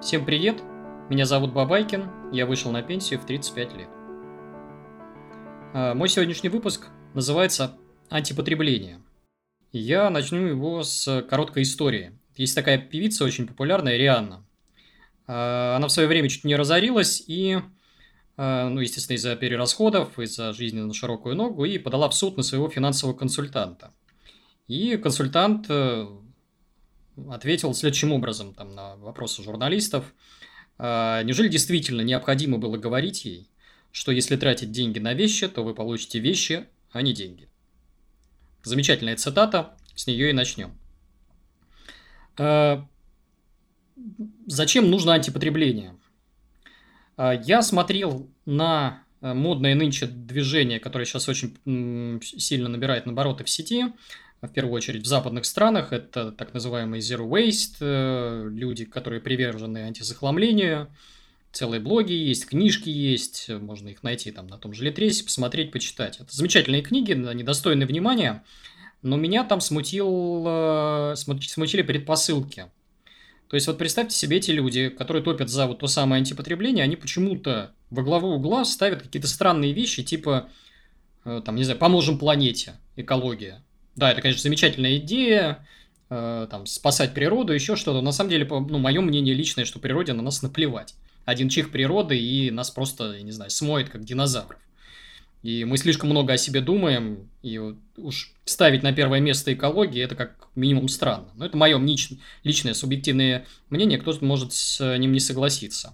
Всем привет! Меня зовут Бабайкин, я вышел на пенсию в 35 лет. А, мой сегодняшний выпуск называется «Антипотребление». Я начну его с короткой истории. Есть такая певица очень популярная, Рианна. А, она в свое время чуть не разорилась и, а, ну, естественно, из-за перерасходов, из-за жизни на широкую ногу, и подала в суд на своего финансового консультанта. И консультант э, ответил следующим образом там, на вопросы журналистов. А, неужели действительно необходимо было говорить ей, что если тратить деньги на вещи, то вы получите вещи, а не деньги? Замечательная цитата, с нее и начнем. А, зачем нужно антипотребление? А, я смотрел на модное нынче движение, которое сейчас очень сильно набирает обороты в сети, в первую очередь в западных странах. Это так называемый zero waste, э, люди, которые привержены антизахламлению. Целые блоги есть, книжки есть, можно их найти там на том же Литресе, посмотреть, почитать. Это замечательные книги, они достойны внимания, но меня там смутил, э, смутили предпосылки. То есть, вот представьте себе эти люди, которые топят за вот то самое антипотребление, они почему-то во главу угла ставят какие-то странные вещи, типа, э, там, не знаю, поможем планете, экология. Да, это, конечно, замечательная идея, э, там, спасать природу, еще что-то. На самом деле, ну, мое мнение личное, что природе на нас наплевать. Один чих природы, и нас просто, я не знаю, смоет, как динозавров. И мы слишком много о себе думаем, и вот уж ставить на первое место экологии, это как минимум странно. Но это мое личное субъективное мнение, кто-то может с ним не согласиться.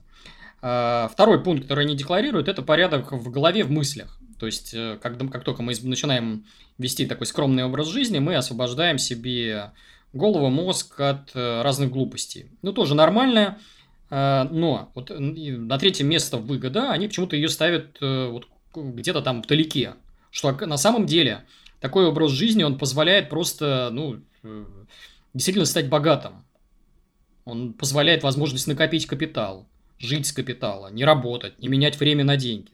А, второй пункт, который они декларируют, это порядок в голове, в мыслях. То есть, э, как, как только мы начинаем вести такой скромный образ жизни, мы освобождаем себе голову, мозг от э, разных глупостей. Ну, тоже нормально, э, но вот на третье место выгода, они почему-то ее ставят вот где-то там вдалеке. Что на самом деле такой образ жизни, он позволяет просто, ну, действительно стать богатым. Он позволяет возможность накопить капитал, жить с капитала, не работать, не менять время на деньги.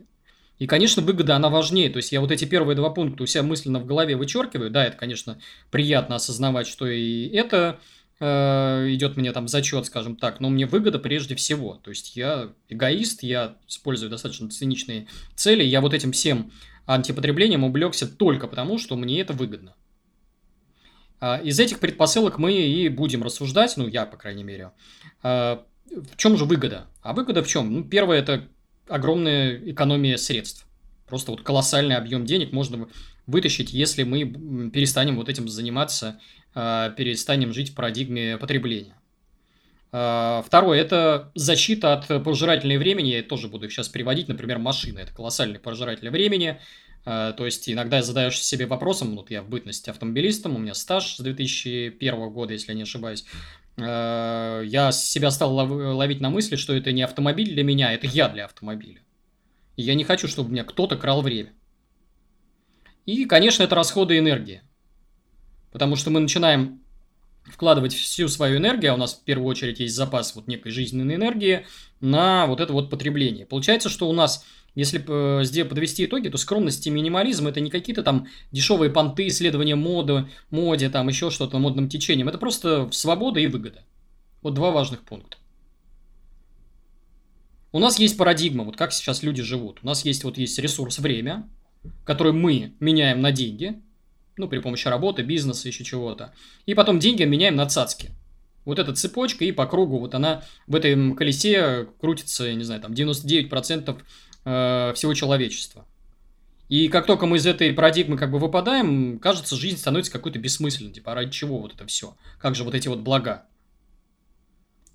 И, конечно, выгода, она важнее. То есть, я вот эти первые два пункта у себя мысленно в голове вычеркиваю. Да, это, конечно, приятно осознавать, что и это э, идет мне там зачет, скажем так, но мне выгода прежде всего. То есть, я эгоист, я использую достаточно циничные цели, я вот этим всем антипотреблением увлекся только потому, что мне это выгодно. А из этих предпосылок мы и будем рассуждать, ну, я, по крайней мере. А, в чем же выгода? А выгода в чем? Ну, первое, это огромная экономия средств. Просто вот колоссальный объем денег можно вытащить, если мы перестанем вот этим заниматься, а, перестанем жить в парадигме потребления. А, второе – это защита от пожирателей времени. Я тоже буду их сейчас приводить. Например, машины – это колоссальный пожиратель времени. А, то есть, иногда задаешься себе вопросом, вот я в бытности автомобилистом, у меня стаж с 2001 года, если я не ошибаюсь, я себя стал ловить на мысли, что это не автомобиль для меня, это я для автомобиля. И я не хочу, чтобы меня кто-то крал время. И, конечно, это расходы энергии. Потому что мы начинаем вкладывать всю свою энергию, а у нас в первую очередь есть запас вот некой жизненной энергии, на вот это вот потребление. Получается, что у нас если э, подвести итоги, то скромность и минимализм это не какие-то там дешевые понты, исследования моды, моде, там еще что-то, модным течением. Это просто свобода и выгода. Вот два важных пункта. У нас есть парадигма, вот как сейчас люди живут. У нас есть вот есть ресурс время, который мы меняем на деньги, ну, при помощи работы, бизнеса, еще чего-то. И потом деньги меняем на цацки. Вот эта цепочка, и по кругу вот она в этом колесе крутится, я не знаю, там 99% э, всего человечества. И как только мы из этой парадигмы как бы выпадаем, кажется, жизнь становится какой-то бессмысленной. Типа, а ради чего вот это все? Как же вот эти вот блага?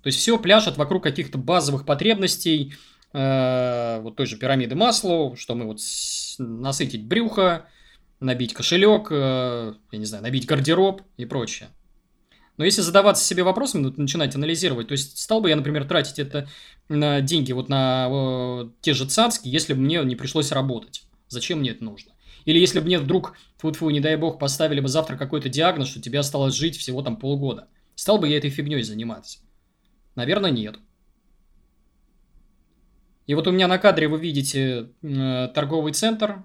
То есть, все пляшет вокруг каких-то базовых потребностей, э, вот той же пирамиды масла, что мы вот насытить брюхо, набить кошелек, э, я не знаю, набить гардероб и прочее. Но если задаваться себе вопросами, ну, начинать анализировать, то есть стал бы я, например, тратить это на деньги вот на э, те же цацки, если бы мне не пришлось работать. Зачем мне это нужно? Или если бы мне вдруг, фу не дай бог, поставили бы завтра какой-то диагноз, что тебе осталось жить всего там полгода. Стал бы я этой фигней заниматься? Наверное, нет. И вот у меня на кадре вы видите э, торговый центр,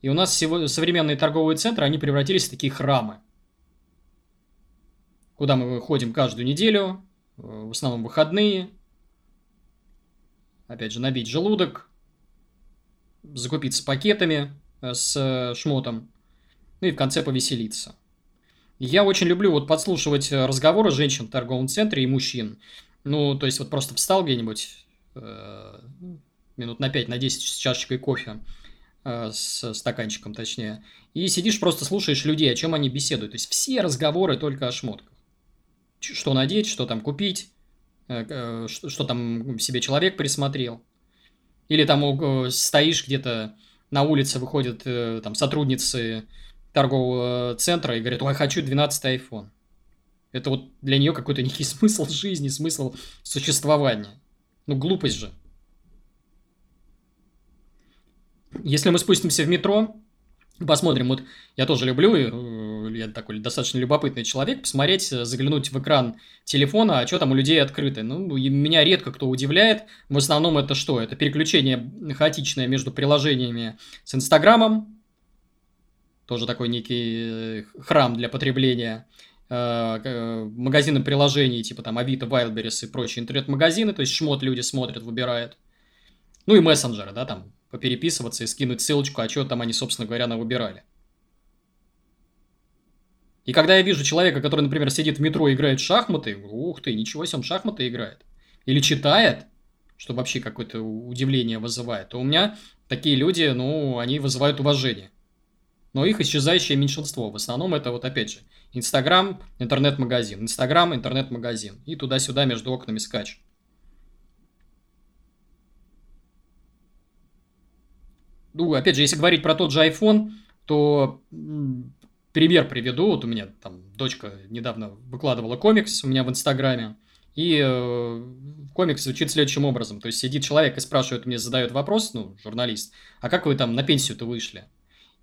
и у нас всего, современные торговые центры, они превратились в такие храмы куда мы ходим каждую неделю, э, в основном выходные, опять же, набить желудок, закупиться пакетами э, с э, шмотом, ну и в конце повеселиться. Я очень люблю вот подслушивать разговоры женщин в торговом центре и мужчин. Ну, то есть вот просто встал где-нибудь минут на 5, на 10 с чашечкой кофе, с стаканчиком точнее, и сидишь просто слушаешь людей, о чем они беседуют. То есть все разговоры только о шмотках. Что надеть, что там купить, э, э, что, что там себе человек присмотрел. Или там стоишь где-то на улице, выходят э, там сотрудницы торгового центра и говорят, ой, хочу 12 iPhone. Это вот для нее какой-то некий смысл жизни, смысл существования. Ну, глупость же. Если мы спустимся в метро, посмотрим, вот я тоже люблю, э, я такой достаточно любопытный человек, посмотреть, заглянуть в экран телефона, а что там у людей открыто. Ну, меня редко кто удивляет. В основном это что? Это переключение хаотичное между приложениями с Инстаграмом, тоже такой некий э, храм для потребления. Э, э, магазины приложений, типа там Авито, Wildberries и прочие интернет-магазины, то есть шмот люди смотрят, выбирают. Ну и мессенджеры, да, там попереписываться и скинуть ссылочку, а что там они, собственно говоря, на выбирали. И когда я вижу человека, который, например, сидит в метро и играет в шахматы, ух ты, ничего себе, он шахматы играет. Или читает, что вообще какое-то удивление вызывает, то у меня такие люди, ну, они вызывают уважение но их исчезающее меньшинство. В основном это вот опять же Инстаграм, интернет-магазин, Инстаграм, интернет-магазин. И туда-сюда между окнами скачет. Ну, опять же, если говорить про тот же iPhone, то пример приведу. Вот у меня там дочка недавно выкладывала комикс у меня в Инстаграме. И э, комикс звучит следующим образом. То есть сидит человек и спрашивает, мне задает вопрос, ну, журналист, а как вы там на пенсию-то вышли?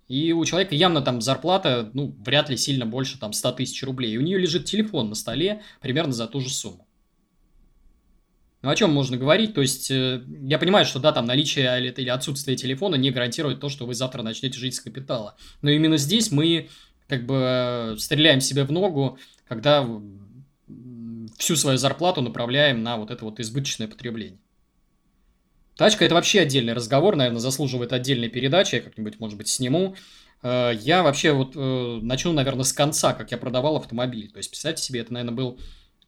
И у человека явно там зарплата, ну, вряд ли сильно больше там 100 тысяч рублей. И у нее лежит телефон на столе примерно за ту же сумму. Ну, о чем можно говорить? То есть, э, я понимаю, что, да, там наличие или отсутствие телефона не гарантирует то, что вы завтра начнете жить с капитала. Но именно здесь мы, как бы, стреляем себе в ногу, когда всю свою зарплату направляем на вот это вот избыточное потребление. Тачка это вообще отдельный разговор, наверное, заслуживает отдельной передачи, я как-нибудь, может быть, сниму. Э, я вообще вот э, начну, наверное, с конца, как я продавал автомобиль. То есть, представьте себе, это, наверное, был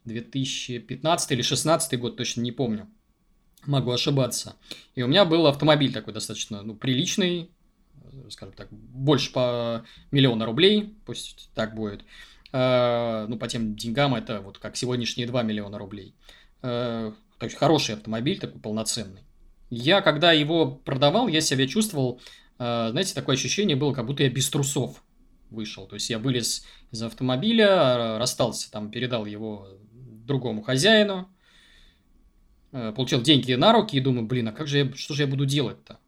2015 или 2016 год, точно не помню. Могу ошибаться. И у меня был автомобиль такой достаточно ну, приличный, скажем так, больше по миллиона рублей, пусть так будет. Ну, по тем деньгам это вот как сегодняшние 2 миллиона рублей. То есть, хороший автомобиль, такой полноценный. Я, когда его продавал, я себя чувствовал, э, знаете, такое ощущение было, как будто я без трусов вышел. То есть я вылез из автомобиля, расстался там, передал его другому хозяину, э, получил деньги на руки и думаю, блин, а как же я, что же я буду делать-то?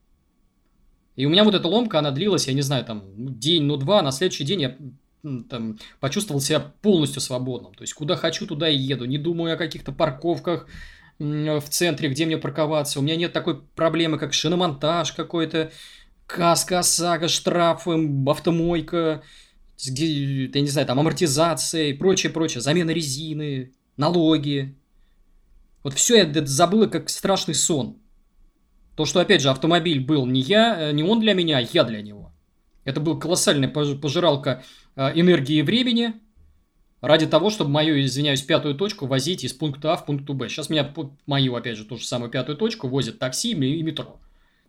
И у меня вот эта ломка, она длилась, я не знаю, там, день, ну, два, на следующий день я там, почувствовал себя полностью свободным. То есть, куда хочу, туда и еду. Не думаю о каких-то парковках, в центре, где мне парковаться. У меня нет такой проблемы, как шиномонтаж какой-то, каска, ОСАГО, штрафы, автомойка, где, я не знаю, там амортизация и прочее, прочее, замена резины, налоги. Вот все я забыла как страшный сон. То, что, опять же, автомобиль был не я, э, не он для меня, а я для него. Это был колоссальная пожиралка э, энергии и времени – ради того, чтобы мою, извиняюсь, пятую точку возить из пункта А в пункт Б. Сейчас меня мою, опять же, ту же самую пятую точку возят такси и метро.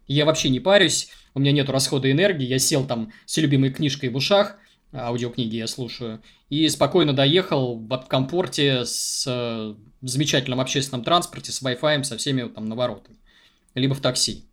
Я вообще не парюсь, у меня нет расхода энергии, я сел там с любимой книжкой в ушах, аудиокниги я слушаю, и спокойно доехал в комфорте с э, замечательном общественном транспорте, с Wi-Fi, со всеми там наворотами. Либо в такси.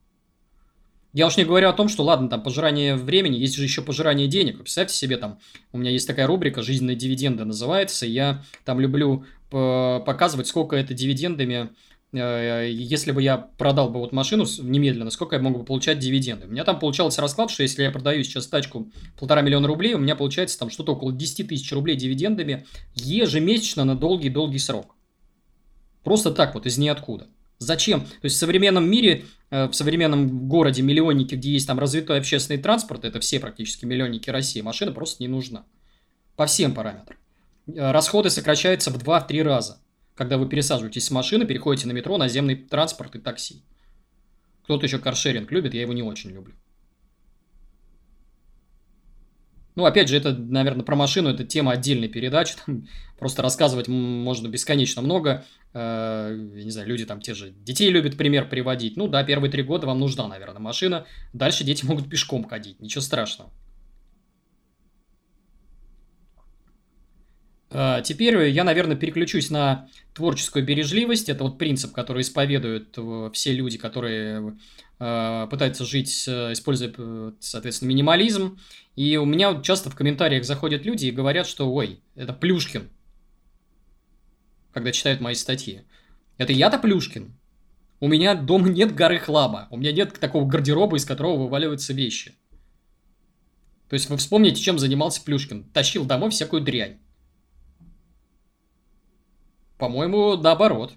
Я уж не говорю о том, что, ладно, там пожирание времени, есть же еще пожирание денег. Представьте себе, там, у меня есть такая рубрика «Жизненные дивиденды» называется, и я там люблю показывать, сколько это дивидендами, э, если бы я продал бы вот машину немедленно, сколько я мог бы получать дивиденды. У меня там получался расклад, что если я продаю сейчас тачку полтора миллиона рублей, у меня получается там что-то около 10 тысяч рублей дивидендами ежемесячно на долгий-долгий срок. Просто так вот, из ниоткуда. Зачем? То есть в современном мире, э, в современном городе миллионники, где есть там развитой общественный транспорт, это все практически миллионники России, машина просто не нужна. По всем параметрам. Э, расходы сокращаются в 2-3 раза, когда вы пересаживаетесь с машины, переходите на метро, наземный транспорт и такси. Кто-то еще каршеринг любит, я его не очень люблю. Ну, опять же, это, наверное, про машину, это тема отдельной передачи, там просто рассказывать можно бесконечно много. Э, я не знаю, люди там те же детей любят пример приводить. Ну да, первые три года вам нужна, наверное, машина. Дальше дети могут пешком ходить, ничего страшного. Теперь я, наверное, переключусь на творческую бережливость. Это вот принцип, который исповедуют э, все люди, которые пытаются жить, используя, соответственно, минимализм. И у меня часто в комментариях заходят люди и говорят, что ой, это Плюшкин, когда читают мои статьи. Это я-то Плюшкин. У меня дома нет горы хлама. У меня нет такого гардероба, из которого вываливаются вещи. То есть вы вспомните, чем занимался Плюшкин. Тащил домой всякую дрянь. По-моему, наоборот.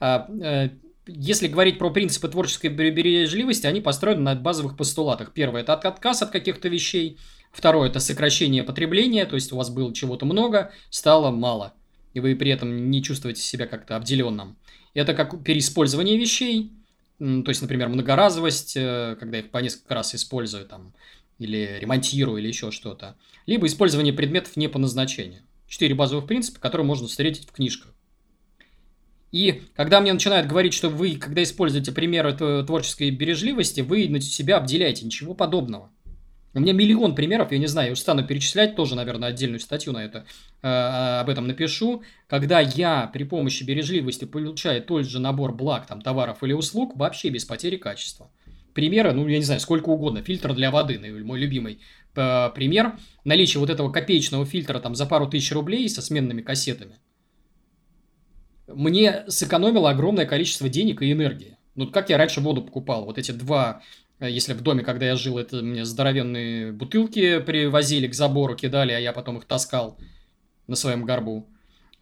А, э, если говорить про принципы творческой бережливости, они построены на базовых постулатах. Первое – это отказ от каких-то вещей. Второе – это сокращение потребления, то есть у вас было чего-то много, стало мало, и вы при этом не чувствуете себя как-то обделенным. Это как переиспользование вещей, то есть, например, многоразовость, э, когда их по несколько раз использую, там, или ремонтирую, или еще что-то. Либо использование предметов не по назначению. Четыре базовых принципа, которые можно встретить в книжках. И когда мне начинают говорить, что вы, когда используете примеры творческой бережливости, вы себя обделяете. Ничего подобного. У меня миллион примеров, я не знаю, я устану перечислять, тоже, наверное, отдельную статью на это, э, об этом напишу. Когда я при помощи бережливости получаю тот же набор благ, там, товаров или услуг, вообще без потери качества. Примеры, ну, я не знаю, сколько угодно. Фильтр для воды, мой любимый э, пример. Наличие вот этого копеечного фильтра там за пару тысяч рублей со сменными кассетами – мне сэкономило огромное количество денег и энергии. Ну, как я раньше воду покупал? Вот эти два, э, если в доме, когда я жил, это мне здоровенные бутылки привозили к забору, кидали, а я потом их таскал на своем горбу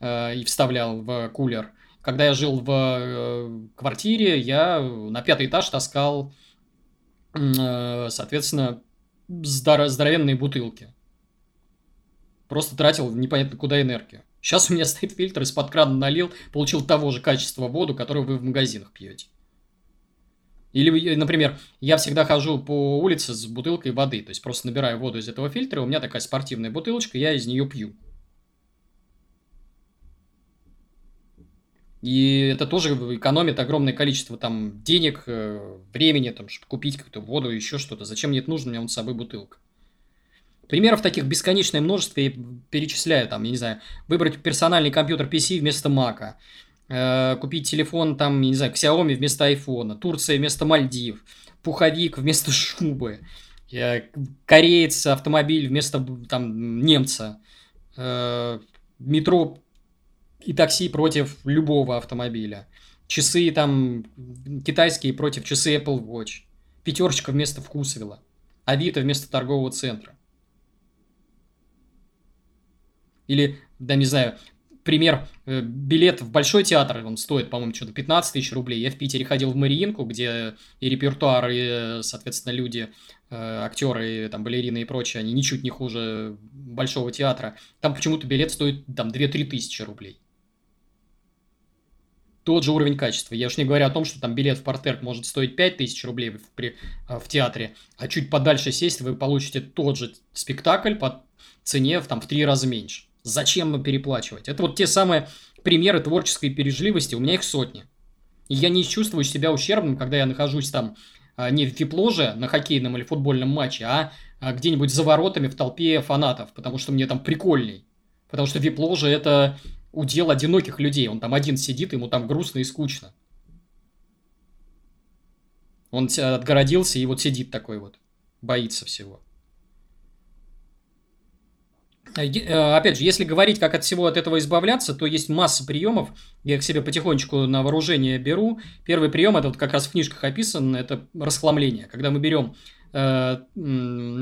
э, и вставлял в кулер. Когда я жил в э, квартире, я на пятый этаж таскал, соответственно, здоро- здоровенные бутылки. Просто тратил непонятно куда энергию. Сейчас у меня стоит фильтр, из-под крана налил, получил того же качества воду, которую вы в магазинах пьете. Или, например, я всегда хожу по улице с бутылкой воды, то есть просто набираю воду из этого фильтра, у меня такая спортивная бутылочка, я из нее пью. И это тоже экономит огромное количество там денег, э, времени, там, чтобы купить какую-то воду, еще что-то. Зачем мне это нужно? У меня вон с собой бутылка. Примеров таких бесконечное множество, я перечисляю, там, я не знаю, выбрать персональный компьютер PC вместо Mac, э, купить телефон, там, я не знаю, Xiaomi вместо iPhone, Турция вместо Мальдив, пуховик вместо шубы, э, кореец автомобиль вместо, там, немца, метро и такси против любого автомобиля, часы, там, китайские против часы Apple Watch, пятерочка вместо вкусвилла, Авито вместо торгового центра. Или, да не знаю, пример, э, билет в Большой театр, он стоит, по-моему, что-то 15 тысяч рублей. Я в Питере ходил в Мариинку, где и репертуар, и, соответственно, люди, э, актеры, там, балерины и прочее, они ничуть не хуже Большого театра. Там почему-то билет стоит там 2-3 тысячи рублей. Тот же уровень качества. Я уж не говорю о том, что там билет в портер может стоить 5 тысяч рублей в, при, э, в театре, а чуть подальше сесть, вы получите тот же спектакль по цене в, там, в три раза меньше. Зачем переплачивать? Это вот те самые примеры творческой пережливости, у меня их сотни. И я не чувствую себя ущербным, когда я нахожусь там а, не в вип-ложе на хоккейном или футбольном матче, а, а где-нибудь за воротами в толпе фанатов, потому что мне там прикольней. Потому что вип-ложа это удел одиноких людей. Он там один сидит, ему там грустно и скучно. Он отгородился и вот сидит такой вот, боится всего. Э, э, опять же, если говорить, как от всего от этого избавляться, то есть масса приемов. Я их себе потихонечку на вооружение беру. Первый прием, это вот как раз в книжках описан, это расхламление. Когда мы берем э,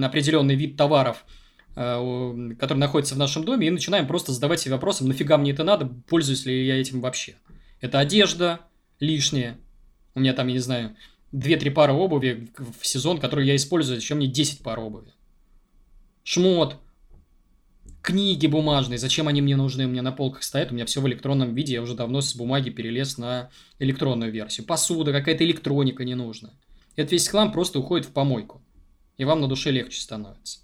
определенный вид товаров, который находится в нашем доме, и начинаем просто задавать себе вопросом, нафига мне это надо, пользуюсь ли я этим вообще. Это одежда лишняя. У меня там, я не знаю, 2-3 пары обуви в сезон, которые я использую, зачем мне 10 пар обуви. Шмот, Книги бумажные, зачем они мне нужны? У меня на полках стоят, у меня все в электронном виде, я уже давно с бумаги перелез на электронную версию. Посуда, какая-то электроника не нужна. Этот весь хлам просто уходит в помойку. И вам на душе легче становится.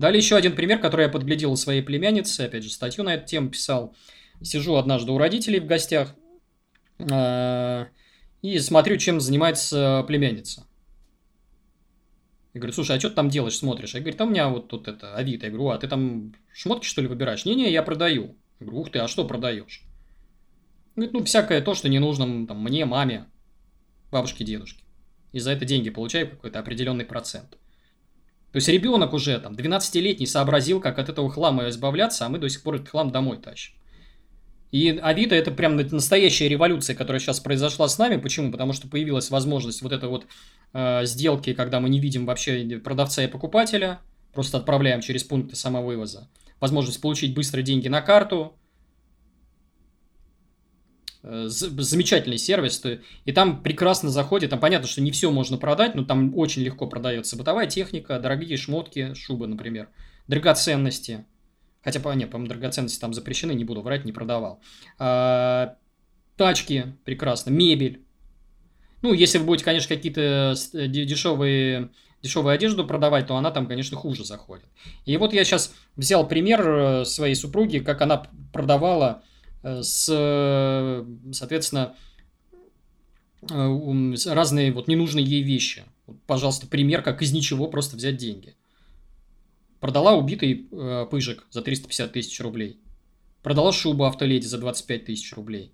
Далее еще один пример, который я подглядел у своей племянницы. Опять же, статью на эту тему писал. Сижу однажды у родителей в гостях э, и смотрю, чем занимается племянница. Я говорю, слушай, а что ты там делаешь, смотришь? Я говорю, там у меня вот тут это, Авито. Я говорю, а ты там шмотки, что ли, выбираешь? Не-не, я продаю. Я говорю, ух ты, а что продаешь? Говорит, ну, всякое то, что не нужно там, мне, маме, бабушке, дедушке. И за это деньги получаю какой-то определенный процент. То есть ребенок уже там 12-летний сообразил, как от этого хлама избавляться, а мы до сих пор этот хлам домой тащим. И Авито это прям настоящая революция, которая сейчас произошла с нами. Почему? Потому что появилась возможность вот этой вот э, сделки, когда мы не видим вообще продавца и покупателя, просто отправляем через пункты самовывоза. Возможность получить быстро деньги на карту, замечательный сервис, и там прекрасно заходит, там понятно, что не все можно продать, но там очень легко продается. Бытовая техника, дорогие шмотки, шубы, например, драгоценности, хотя, нет, по-моему, драгоценности там запрещены, не буду врать, не продавал, а, тачки, прекрасно, мебель, ну, если вы будете, конечно, какие-то э, дешевые дешевую одежду продавать, то она там, конечно, хуже заходит. И вот я сейчас взял пример э, своей супруги, как она продавала Э, с, соответственно, э, разные вот ненужные ей вещи. Вот, пожалуйста, пример, как из ничего просто взять деньги. Продала убитый э, пыжик за 350 тысяч рублей. Продала шубу автоледи за 25 тысяч рублей.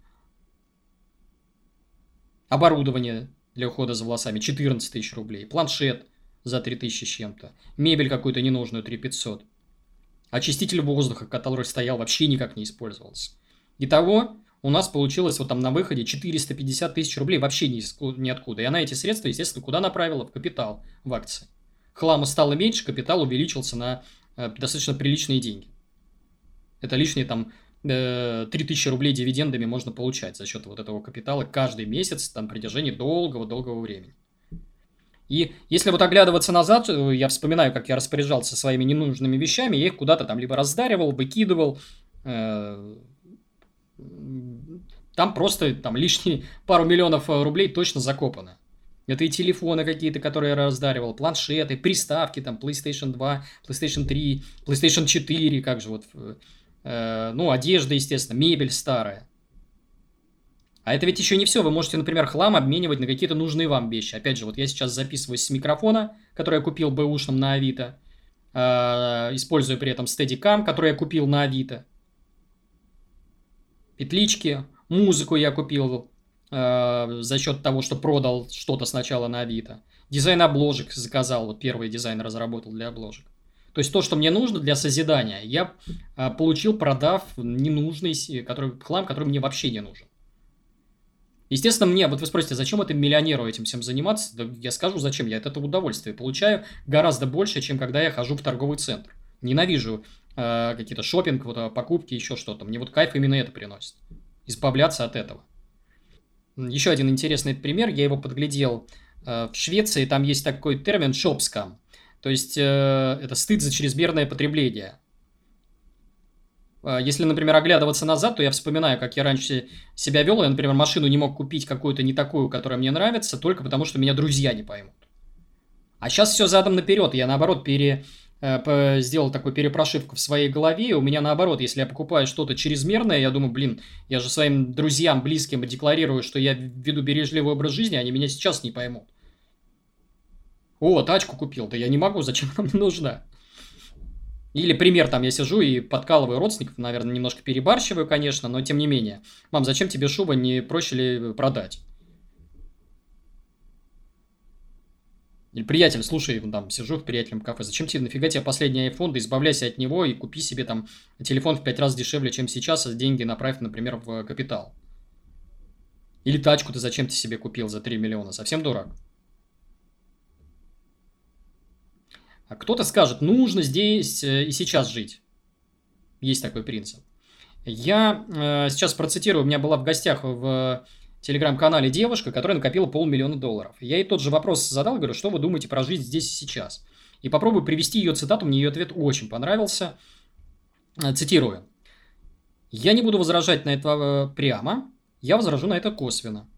Оборудование для ухода за волосами 14 тысяч рублей. Планшет за 3 тысячи с чем-то. Мебель какую-то ненужную 3 500. Очиститель воздуха, который стоял, вообще никак не использовался. Итого у нас получилось вот там на выходе 450 тысяч рублей вообще ни, ниоткуда. И она эти средства, естественно, куда направила? В капитал, в акции. Хлама стало меньше, капитал увеличился на э, достаточно приличные деньги. Это лишние там э, 3000 рублей дивидендами можно получать за счет вот этого капитала каждый месяц там при держании долгого-долгого времени. И если вот оглядываться назад, э, я вспоминаю, как я распоряжался своими ненужными вещами, я их куда-то там либо раздаривал, выкидывал, э, там просто там лишние пару миллионов э, рублей точно закопано. Это и телефоны какие-то, которые я раздаривал, планшеты, приставки, там, PlayStation 2, PlayStation 3, PlayStation 4, как же вот, э, ну, одежда, естественно, мебель старая. А это ведь еще не все. Вы можете, например, хлам обменивать на какие-то нужные вам вещи. Опять же, вот я сейчас записываюсь с микрофона, который я купил бэушным на Авито. Э, использую при этом Steadicam, который я купил на Авито петлички, музыку я купил э, за счет того, что продал что-то сначала на Авито. Дизайн обложек заказал, вот первый дизайн разработал для обложек. То есть то, что мне нужно для созидания, я э, получил, продав ненужный который, хлам, который мне вообще не нужен. Естественно, мне, вот вы спросите, зачем это миллионеру этим всем заниматься? Да я скажу, зачем. Я от этого удовольствие получаю гораздо больше, чем когда я хожу в торговый центр. Ненавижу какие-то шопинг, вот, а, покупки, еще что-то. Мне вот кайф именно это приносит. Избавляться от этого. Еще один интересный пример, я его подглядел э, в Швеции, там есть такой термин шопскам. То есть, э, это стыд за чрезмерное потребление. Э, если, например, оглядываться назад, то я вспоминаю, как я раньше себя вел. Я, например, машину не мог купить какую-то не такую, которая мне нравится, только потому что меня друзья не поймут. А сейчас все задом наперед. Я, наоборот, пере, Э, сделал такую перепрошивку в своей голове, у меня наоборот, если я покупаю что-то чрезмерное, я думаю, блин, я же своим друзьям, близким декларирую, что я веду бережливый образ жизни, они меня сейчас не поймут. О, тачку купил, да я не могу, зачем она мне нужна? Или пример, там я сижу и подкалываю родственников, наверное, немножко перебарщиваю, конечно, но тем не менее. Мам, зачем тебе шуба, не проще ли продать? Или приятель, слушай, там, сижу в приятельном кафе, зачем тебе, нафига тебе последний iPhone, да избавляйся от него и купи себе там телефон в пять раз дешевле, чем сейчас, а деньги направь, например, в капитал. Или тачку ты зачем ты себе купил за 3 миллиона, совсем дурак. А кто-то скажет, нужно здесь э, и сейчас жить. Есть такой принцип. Я э, сейчас процитирую, у меня была в гостях в телеграм-канале девушка, которая накопила полмиллиона долларов. Я ей тот же вопрос задал, говорю, что вы думаете про жизнь здесь и сейчас? И попробую привести ее цитату, мне ее ответ очень понравился. Э, цитирую. «Я не буду возражать на это э, прямо, я возражу на это косвенно.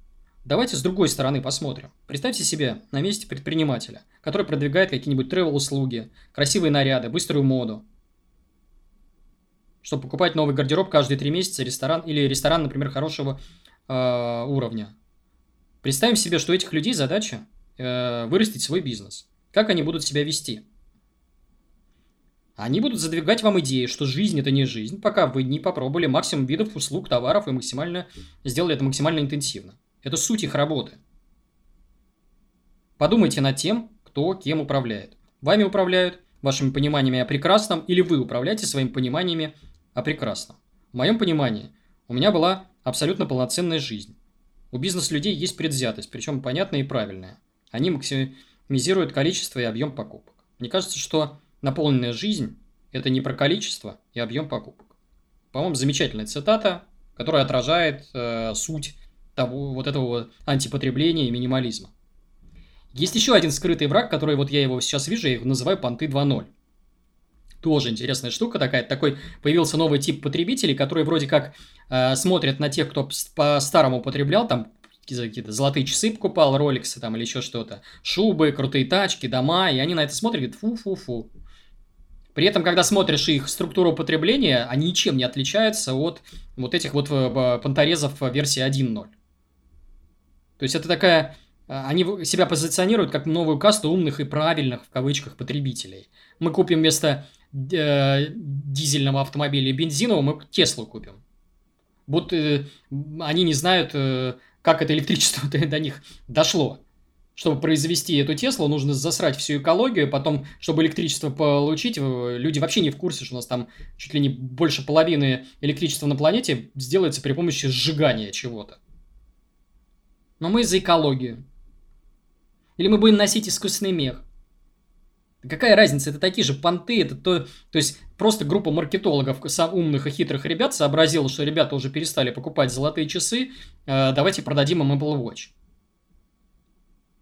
Давайте с другой стороны посмотрим. Представьте себе на месте предпринимателя, который продвигает какие-нибудь тревел-услуги, красивые наряды, быструю моду. Чтобы покупать новый гардероб каждые три месяца, ресторан или ресторан, например, хорошего э, уровня. Представим себе, что у этих людей задача э, вырастить свой бизнес. Как они будут себя вести? Они будут задвигать вам идеи, что жизнь это не жизнь, пока вы не попробовали максимум видов услуг, товаров и максимально сделали это максимально интенсивно. Это суть их работы. Подумайте над тем, кто кем управляет. Вами управляют, вашими пониманиями о прекрасном, или вы управляете своими пониманиями о прекрасном. В моем понимании у меня была абсолютно полноценная жизнь. У бизнес-людей есть предвзятость, причем понятная и правильная. Они максимизируют количество и объем покупок. Мне кажется, что наполненная жизнь – это не про количество и объем покупок. По-моему, замечательная цитата, которая отражает э, суть того, вот этого антипотребления и минимализма. Есть еще один скрытый враг, который вот я его сейчас вижу, я его называю понты 2.0. Тоже интересная штука такая. Такой появился новый тип потребителей, которые вроде как э, смотрят на тех, кто по-старому потреблял, там какие-то золотые часы покупал, роликсы там или еще что-то, шубы, крутые тачки, дома, и они на это смотрят и говорят фу-фу-фу. При этом, когда смотришь их структуру потребления, они ничем не отличаются от вот этих вот э, понторезов версии 1.0. То есть это такая... А, они себя позиционируют как новую касту умных и правильных, в кавычках, потребителей. Мы купим вместо э, дизельного автомобиля бензинового, мы Теслу купим. Будто э, они не знают, э, как это электричество до них дошло. Чтобы произвести эту Теслу, нужно засрать всю экологию, потом, чтобы электричество получить, э, люди вообще не в курсе, что у нас там чуть ли не больше половины электричества на планете сделается при помощи сжигания чего-то но мы за экологию. Или мы будем носить искусственный мех. Какая разница? Это такие же понты, это то, то есть просто группа маркетологов, умных и хитрых ребят сообразила, что ребята уже перестали покупать золотые часы, э, давайте продадим им Apple Watch.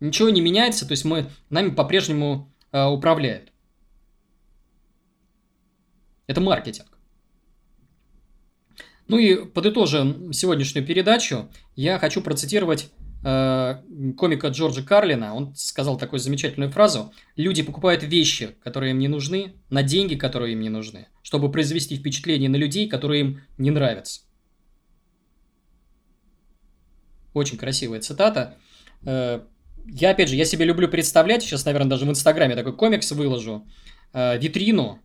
Ничего не меняется, то есть мы, нами по-прежнему э, управляют. Это маркетинг. Ну и подытожим сегодняшнюю передачу, я хочу процитировать комика Джорджа Карлина, он сказал такую замечательную фразу. Люди покупают вещи, которые им не нужны, на деньги, которые им не нужны, чтобы произвести впечатление на людей, которые им не нравятся. Очень красивая цитата. Э, я, опять же, я себе люблю представлять, сейчас, наверное, даже в Инстаграме такой комикс выложу, э, витрину,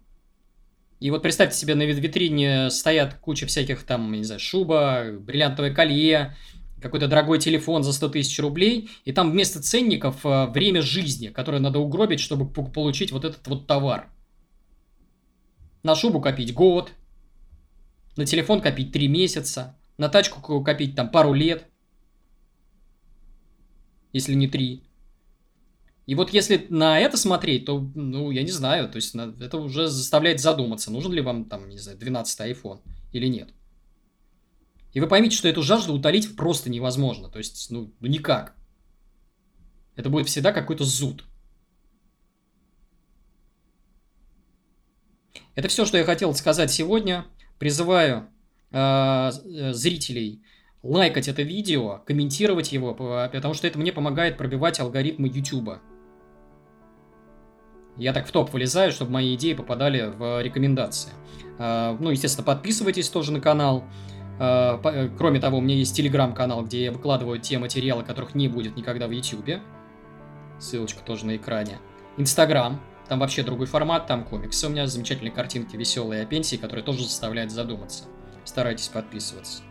и вот представьте себе, на витрине стоят куча всяких там, не знаю, шуба, бриллиантовое колье, какой-то дорогой телефон за 100 тысяч рублей, и там вместо ценников э, время жизни, которое надо угробить, чтобы получить вот этот вот товар. На шубу копить год, на телефон копить 3 месяца, на тачку копить там пару лет, если не 3. И вот если на это смотреть, то, ну, я не знаю, то есть это уже заставляет задуматься, нужен ли вам там, не знаю, 12 iPhone или нет. И вы поймите, что эту жажду утолить просто невозможно. То есть, ну, ну никак. Это будет всегда какой-то зуд. Это все, что я хотел сказать сегодня. Призываю э, зрителей лайкать это видео, комментировать его, потому что это мне помогает пробивать алгоритмы YouTube. Я так в топ вылезаю, чтобы мои идеи попадали в рекомендации. Э, ну, естественно, подписывайтесь тоже на канал. Э, э, кроме того, у меня есть телеграм-канал, где я выкладываю те материалы, которых не будет никогда в YouTube. Ссылочка тоже на экране. Инстаграм. Там вообще другой формат, там комиксы. У меня замечательные картинки веселые о пенсии, которые тоже заставляют задуматься. Старайтесь подписываться.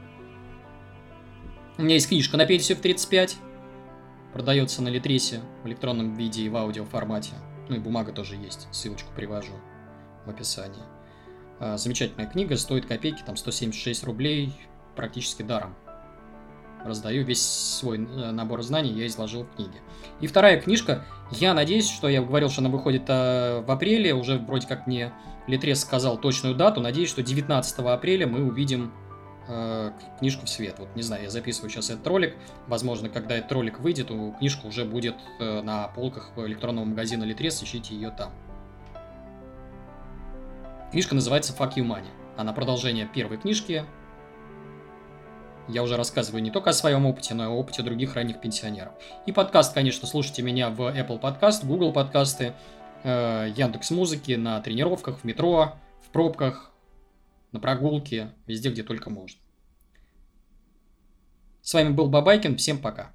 У меня есть книжка на пенсию в 35. Продается на Литресе в электронном виде и в аудио формате. Ну и бумага тоже есть. Ссылочку привожу в описании. А, замечательная книга, стоит копейки, там 176 рублей, практически даром. Раздаю весь свой э, набор знаний, я изложил в книге. И вторая книжка, я надеюсь, что я говорил, что она выходит э, в апреле, уже вроде как мне Литрес сказал точную дату, надеюсь, что 19 апреля мы увидим э, книжку в свет. Вот не знаю, я записываю сейчас этот ролик, возможно, когда этот ролик выйдет, у книжка уже будет на полках электронного магазина Литрес, ищите ее там. Книжка называется «Fuck you money». А на продолжение первой книжки я уже рассказываю не только о своем опыте, но и о опыте других ранних пенсионеров. И подкаст, конечно, слушайте меня в Apple Podcast, Google подкасты, э, Яндекс Музыки, на тренировках, в метро, в пробках, на прогулке, везде, где только можно. С вами был Бабайкин, всем пока.